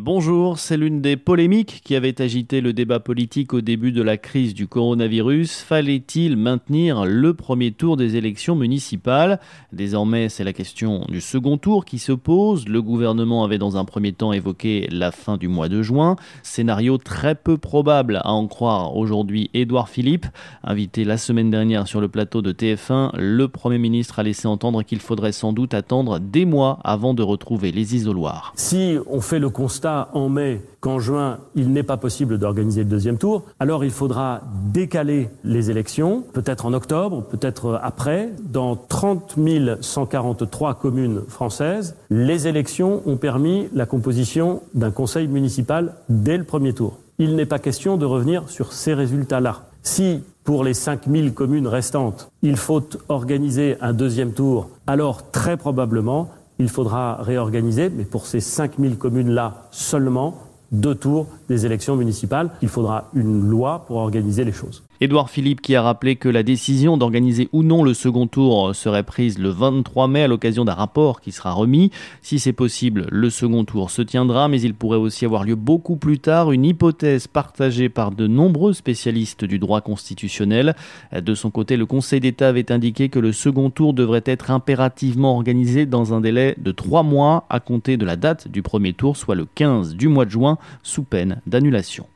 Bonjour, c'est l'une des polémiques qui avait agité le débat politique au début de la crise du coronavirus. Fallait-il maintenir le premier tour des élections municipales? Désormais, c'est la question du second tour qui se pose. Le gouvernement avait dans un premier temps évoqué la fin du mois de juin. Scénario très peu probable à en croire aujourd'hui Édouard Philippe. Invité la semaine dernière sur le plateau de TF1, le Premier ministre a laissé entendre qu'il faudrait sans doute attendre des mois avant de retrouver les isoloirs. Si on fait le constat en mai qu'en juin, il n'est pas possible d'organiser le deuxième tour, alors il faudra décaler les élections, peut-être en octobre, peut-être après. Dans 30 143 communes françaises, les élections ont permis la composition d'un conseil municipal dès le premier tour. Il n'est pas question de revenir sur ces résultats-là. Si pour les 5000 communes restantes, il faut organiser un deuxième tour, alors très probablement, il faudra réorganiser, mais pour ces 5000 communes-là seulement, deux tours des élections municipales. Il faudra une loi pour organiser les choses. Édouard Philippe qui a rappelé que la décision d'organiser ou non le second tour serait prise le 23 mai à l'occasion d'un rapport qui sera remis. Si c'est possible, le second tour se tiendra, mais il pourrait aussi avoir lieu beaucoup plus tard, une hypothèse partagée par de nombreux spécialistes du droit constitutionnel. De son côté, le Conseil d'État avait indiqué que le second tour devrait être impérativement organisé dans un délai de trois mois à compter de la date du premier tour, soit le 15 du mois de juin, sous peine d'annulation.